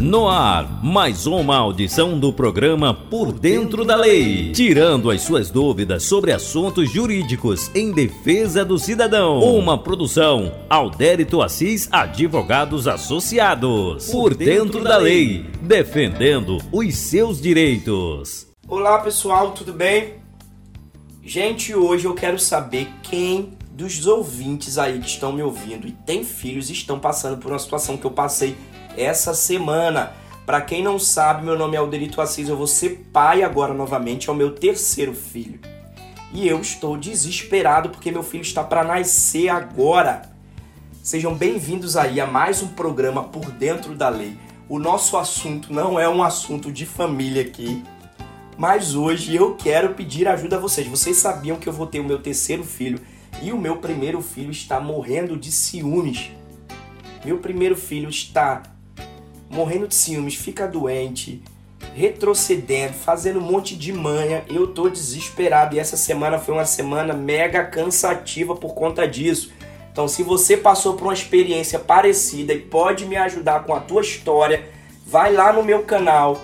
No ar, mais uma audição do programa Por Dentro da Lei, tirando as suas dúvidas sobre assuntos jurídicos em defesa do cidadão. Uma produção Aldérito Assis Advogados Associados. Por Dentro da Lei, defendendo os seus direitos. Olá pessoal, tudo bem? Gente, hoje eu quero saber quem dos ouvintes aí que estão me ouvindo e tem filhos estão passando por uma situação que eu passei essa semana. Para quem não sabe, meu nome é Alderito Assis, eu vou ser pai agora novamente, é o meu terceiro filho. E eu estou desesperado porque meu filho está para nascer agora. Sejam bem-vindos aí a mais um programa Por Dentro da Lei. O nosso assunto não é um assunto de família aqui, mas hoje eu quero pedir ajuda a vocês. Vocês sabiam que eu vou ter o meu terceiro filho e o meu primeiro filho está morrendo de ciúmes. Meu primeiro filho está morrendo de ciúmes, fica doente, retrocedendo, fazendo um monte de manha. Eu tô desesperado e essa semana foi uma semana mega cansativa por conta disso. Então, se você passou por uma experiência parecida e pode me ajudar com a tua história, vai lá no meu canal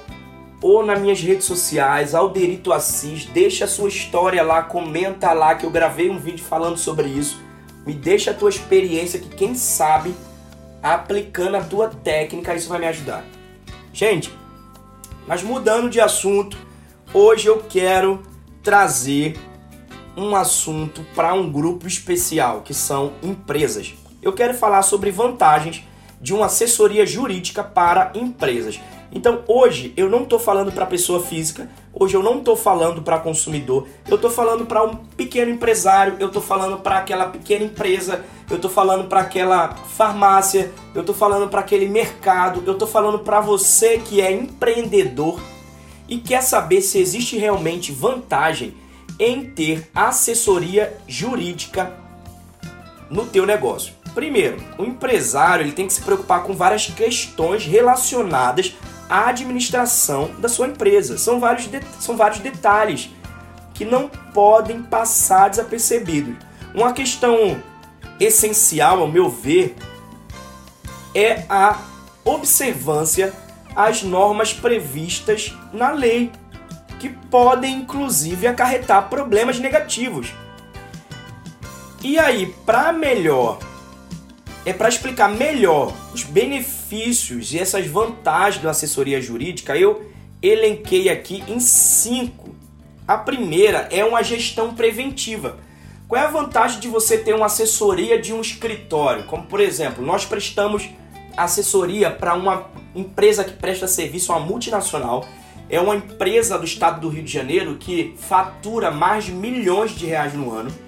ou nas minhas redes sociais, Alderito Assis, deixa a sua história lá, comenta lá que eu gravei um vídeo falando sobre isso. Me deixa a tua experiência que quem sabe aplicando a tua técnica, isso vai me ajudar. Gente, mas mudando de assunto, hoje eu quero trazer um assunto para um grupo especial, que são empresas. Eu quero falar sobre vantagens de uma assessoria jurídica para empresas. Então hoje eu não estou falando para pessoa física, hoje eu não estou falando para consumidor, eu estou falando para um pequeno empresário, eu estou falando para aquela pequena empresa, eu estou falando para aquela farmácia, eu estou falando para aquele mercado, eu estou falando para você que é empreendedor e quer saber se existe realmente vantagem em ter assessoria jurídica no teu negócio. Primeiro, o empresário ele tem que se preocupar com várias questões relacionadas a administração da sua empresa. São vários, são vários detalhes que não podem passar desapercebidos. Uma questão essencial, ao meu ver, é a observância às normas previstas na lei, que podem inclusive acarretar problemas negativos. E aí, para melhor é para explicar melhor os benefícios e essas vantagens da assessoria jurídica, eu elenquei aqui em cinco. A primeira é uma gestão preventiva. Qual é a vantagem de você ter uma assessoria de um escritório? Como, por exemplo, nós prestamos assessoria para uma empresa que presta serviço a uma multinacional. É uma empresa do estado do Rio de Janeiro que fatura mais de milhões de reais no ano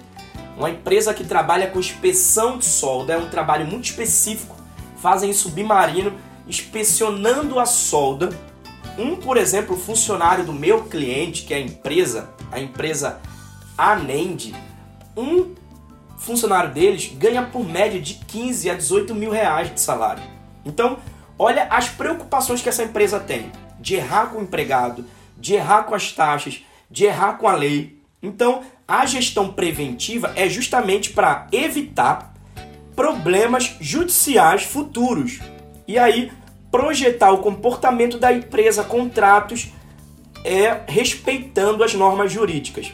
uma empresa que trabalha com inspeção de solda, é um trabalho muito específico, fazem submarino, inspecionando a solda. Um, por exemplo, funcionário do meu cliente, que é a empresa, a empresa Anend, um funcionário deles ganha por média de 15 a 18 mil reais de salário. Então, olha as preocupações que essa empresa tem de errar com o empregado, de errar com as taxas, de errar com a lei. Então, a gestão preventiva é justamente para evitar problemas judiciais futuros. E aí, projetar o comportamento da empresa, contratos, é respeitando as normas jurídicas.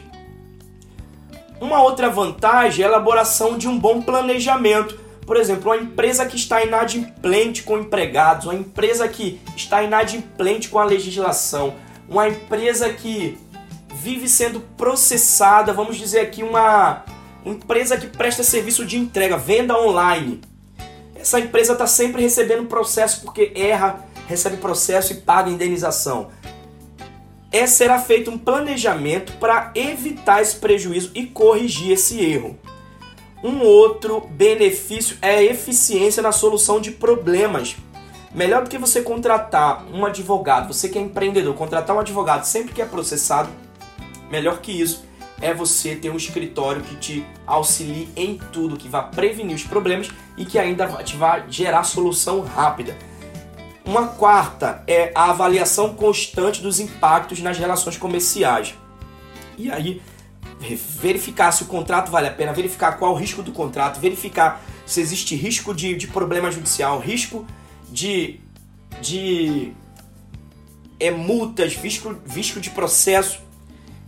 Uma outra vantagem é a elaboração de um bom planejamento. Por exemplo, uma empresa que está inadimplente com empregados, uma empresa que está inadimplente com a legislação, uma empresa que vive sendo processada, vamos dizer aqui, uma empresa que presta serviço de entrega, venda online. Essa empresa está sempre recebendo processo porque erra, recebe processo e paga indenização. É, será feito um planejamento para evitar esse prejuízo e corrigir esse erro. Um outro benefício é a eficiência na solução de problemas. Melhor do que você contratar um advogado, você que é empreendedor, contratar um advogado sempre que é processado, Melhor que isso é você ter um escritório que te auxilie em tudo, que vá prevenir os problemas e que ainda te vá gerar solução rápida. Uma quarta é a avaliação constante dos impactos nas relações comerciais. E aí, verificar se o contrato vale a pena, verificar qual o risco do contrato, verificar se existe risco de, de problema judicial, risco de de é, multas, risco, risco de processo.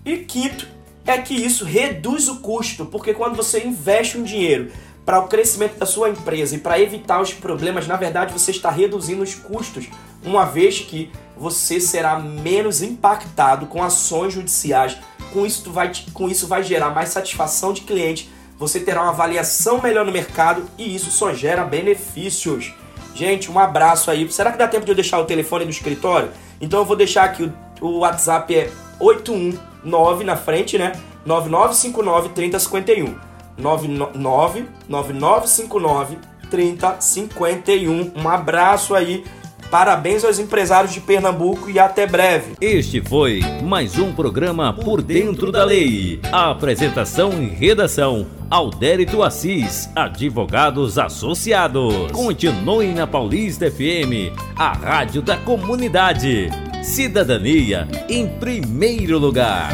E quinto, é que isso reduz o custo, porque quando você investe um dinheiro para o crescimento da sua empresa e para evitar os problemas, na verdade você está reduzindo os custos, uma vez que você será menos impactado com ações judiciais. Com isso, vai, com isso vai gerar mais satisfação de cliente, você terá uma avaliação melhor no mercado e isso só gera benefícios. Gente, um abraço aí. Será que dá tempo de eu deixar o telefone do escritório? Então eu vou deixar aqui o, o WhatsApp é 819 na frente, né? 9959 3051. 99 9959 3051. Um abraço aí. Parabéns aos empresários de Pernambuco e até breve. Este foi mais um programa Por Dentro da Lei. A apresentação e redação: Aldérito Assis, Advogados Associados. Continue na Paulista FM, a rádio da comunidade. Cidadania em primeiro lugar.